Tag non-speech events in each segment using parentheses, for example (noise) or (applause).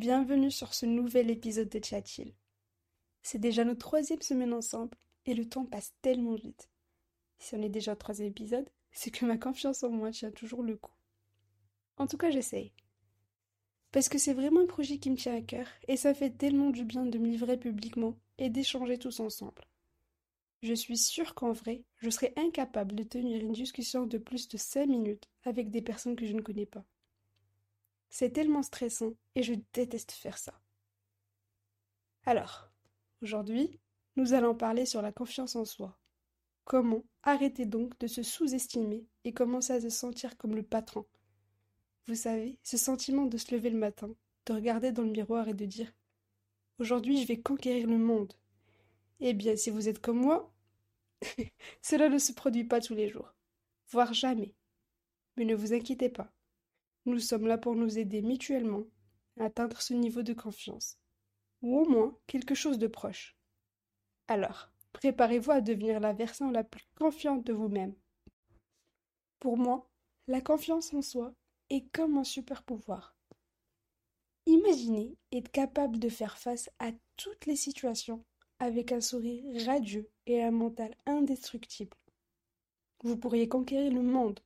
bienvenue sur ce nouvel épisode de Chat-Il. C'est déjà notre troisième semaine ensemble et le temps passe tellement vite. Si on est déjà au troisième épisode, c'est que ma confiance en moi tient toujours le coup. En tout cas, j'essaye. Parce que c'est vraiment un projet qui me tient à cœur et ça fait tellement du bien de me livrer publiquement et d'échanger tous ensemble. Je suis sûre qu'en vrai, je serais incapable de tenir une discussion de plus de cinq minutes avec des personnes que je ne connais pas. C'est tellement stressant et je déteste faire ça. Alors, aujourd'hui, nous allons parler sur la confiance en soi. Comment arrêter donc de se sous-estimer et commencer à se sentir comme le patron? Vous savez, ce sentiment de se lever le matin, de regarder dans le miroir et de dire Aujourd'hui je vais conquérir le monde. Eh bien, si vous êtes comme moi, (laughs) cela ne se produit pas tous les jours, voire jamais. Mais ne vous inquiétez pas, nous sommes là pour nous aider mutuellement à atteindre ce niveau de confiance, ou au moins quelque chose de proche. Alors, préparez-vous à devenir la version la plus confiante de vous-même. Pour moi, la confiance en soi est comme un super pouvoir. Imaginez être capable de faire face à toutes les situations avec un sourire radieux et un mental indestructible. Vous pourriez conquérir le monde,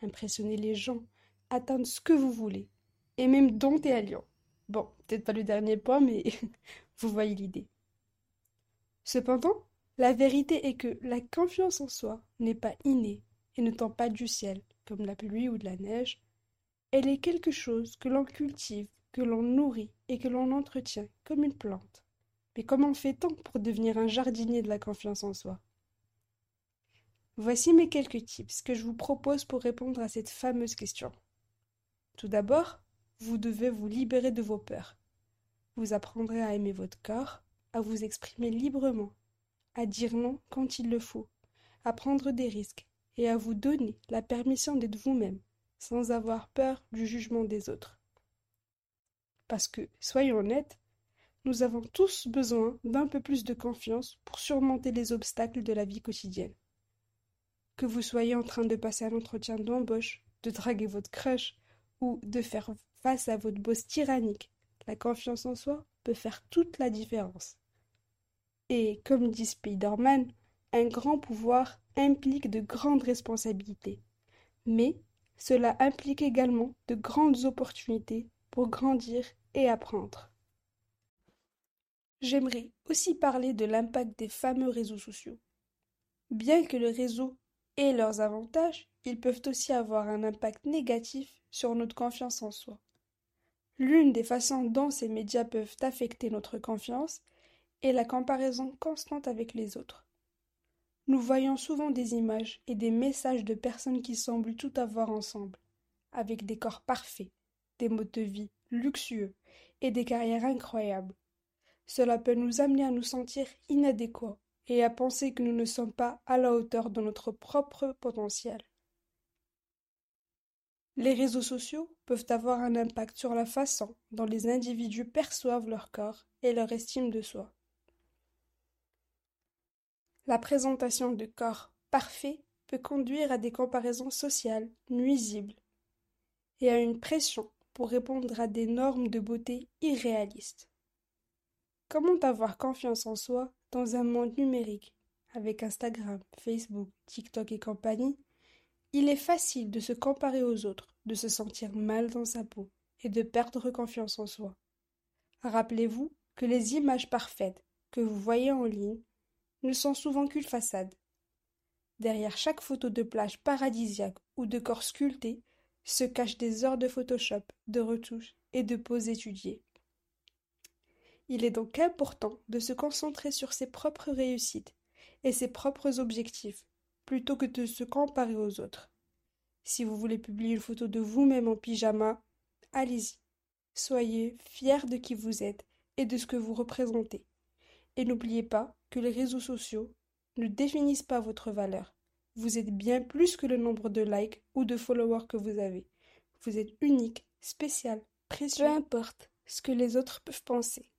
impressionner les gens, atteindre ce que vous voulez, et même dompter à Lyon. Bon, peut-être pas le dernier point, mais (laughs) vous voyez l'idée. Cependant, la vérité est que la confiance en soi n'est pas innée et ne tend pas du ciel, comme la pluie ou de la neige. Elle est quelque chose que l'on cultive, que l'on nourrit et que l'on entretient comme une plante. Mais comment fait-on pour devenir un jardinier de la confiance en soi? Voici mes quelques tips que je vous propose pour répondre à cette fameuse question. Tout d'abord, vous devez vous libérer de vos peurs. Vous apprendrez à aimer votre corps, à vous exprimer librement, à dire non quand il le faut, à prendre des risques et à vous donner la permission d'être vous-même, sans avoir peur du jugement des autres. Parce que, soyons honnêtes, nous avons tous besoin d'un peu plus de confiance pour surmonter les obstacles de la vie quotidienne. Que vous soyez en train de passer un entretien d'embauche, de draguer votre crush, ou de faire face à votre boss tyrannique. La confiance en soi peut faire toute la différence. Et comme dit Spider-Man, un grand pouvoir implique de grandes responsabilités. Mais cela implique également de grandes opportunités pour grandir et apprendre. J'aimerais aussi parler de l'impact des fameux réseaux sociaux. Bien que le réseau ait leurs avantages, ils peuvent aussi avoir un impact négatif sur notre confiance en soi. L'une des façons dont ces médias peuvent affecter notre confiance est la comparaison constante avec les autres. Nous voyons souvent des images et des messages de personnes qui semblent tout avoir ensemble, avec des corps parfaits, des modes de vie luxueux et des carrières incroyables. Cela peut nous amener à nous sentir inadéquats et à penser que nous ne sommes pas à la hauteur de notre propre potentiel. Les réseaux sociaux peuvent avoir un impact sur la façon dont les individus perçoivent leur corps et leur estime de soi. La présentation de corps parfaits peut conduire à des comparaisons sociales nuisibles et à une pression pour répondre à des normes de beauté irréalistes. Comment avoir confiance en soi dans un monde numérique avec Instagram, Facebook, TikTok et compagnie il est facile de se comparer aux autres, de se sentir mal dans sa peau et de perdre confiance en soi. Rappelez-vous que les images parfaites que vous voyez en ligne ne sont souvent qu'une façade. Derrière chaque photo de plage paradisiaque ou de corps sculpté se cachent des heures de Photoshop, de retouches et de poses étudiées. Il est donc important de se concentrer sur ses propres réussites et ses propres objectifs plutôt que de se comparer aux autres. Si vous voulez publier une photo de vous-même en pyjama, allez-y. Soyez fiers de qui vous êtes et de ce que vous représentez. Et n'oubliez pas que les réseaux sociaux ne définissent pas votre valeur. Vous êtes bien plus que le nombre de likes ou de followers que vous avez. Vous êtes unique, spécial, précieux. Peu importe ce que les autres peuvent penser.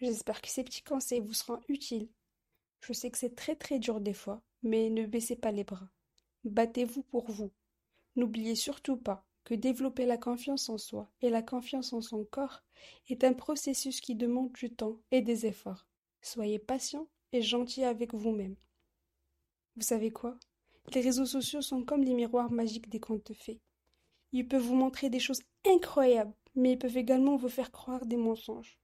J'espère que ces petits conseils vous seront utiles. Je sais que c'est très très dur des fois, mais ne baissez pas les bras. Battez-vous pour vous. N'oubliez surtout pas que développer la confiance en soi et la confiance en son corps est un processus qui demande du temps et des efforts. Soyez patient et gentil avec vous-même. Vous savez quoi? Les réseaux sociaux sont comme les miroirs magiques des contes fées. Ils peuvent vous montrer des choses incroyables, mais ils peuvent également vous faire croire des mensonges.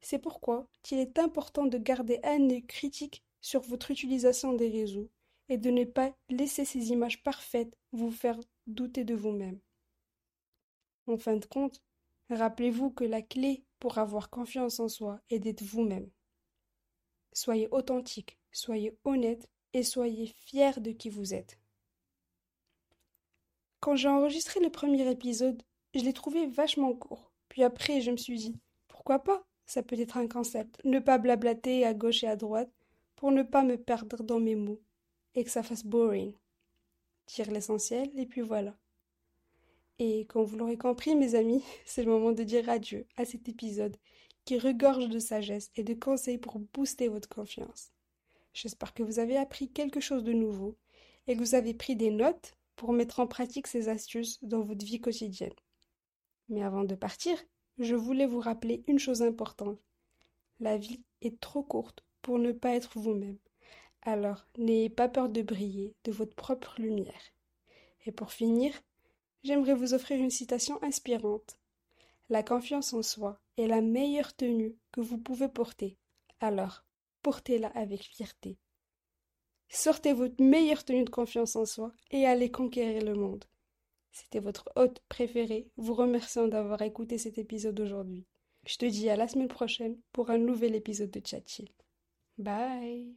C'est pourquoi il est important de garder un œil critique sur votre utilisation des réseaux et de ne pas laisser ces images parfaites vous faire douter de vous-même. En fin de compte, rappelez-vous que la clé pour avoir confiance en soi est d'être vous-même. Soyez authentique, soyez honnête et soyez fier de qui vous êtes. Quand j'ai enregistré le premier épisode, je l'ai trouvé vachement court. Puis après, je me suis dit, pourquoi pas? Ça peut être un concept. Ne pas blablater à gauche et à droite pour ne pas me perdre dans mes mots et que ça fasse boring. Tire l'essentiel et puis voilà. Et comme vous l'aurez compris, mes amis, (laughs) c'est le moment de dire adieu à cet épisode qui regorge de sagesse et de conseils pour booster votre confiance. J'espère que vous avez appris quelque chose de nouveau et que vous avez pris des notes pour mettre en pratique ces astuces dans votre vie quotidienne. Mais avant de partir, je voulais vous rappeler une chose importante. La vie est trop courte pour ne pas être vous-même. Alors, n'ayez pas peur de briller de votre propre lumière. Et pour finir, j'aimerais vous offrir une citation inspirante. La confiance en soi est la meilleure tenue que vous pouvez porter. Alors, portez-la avec fierté. Sortez votre meilleure tenue de confiance en soi et allez conquérir le monde. C'était votre hôte préféré, vous remerciant d'avoir écouté cet épisode aujourd'hui. Je te dis à la semaine prochaine pour un nouvel épisode de Chat Bye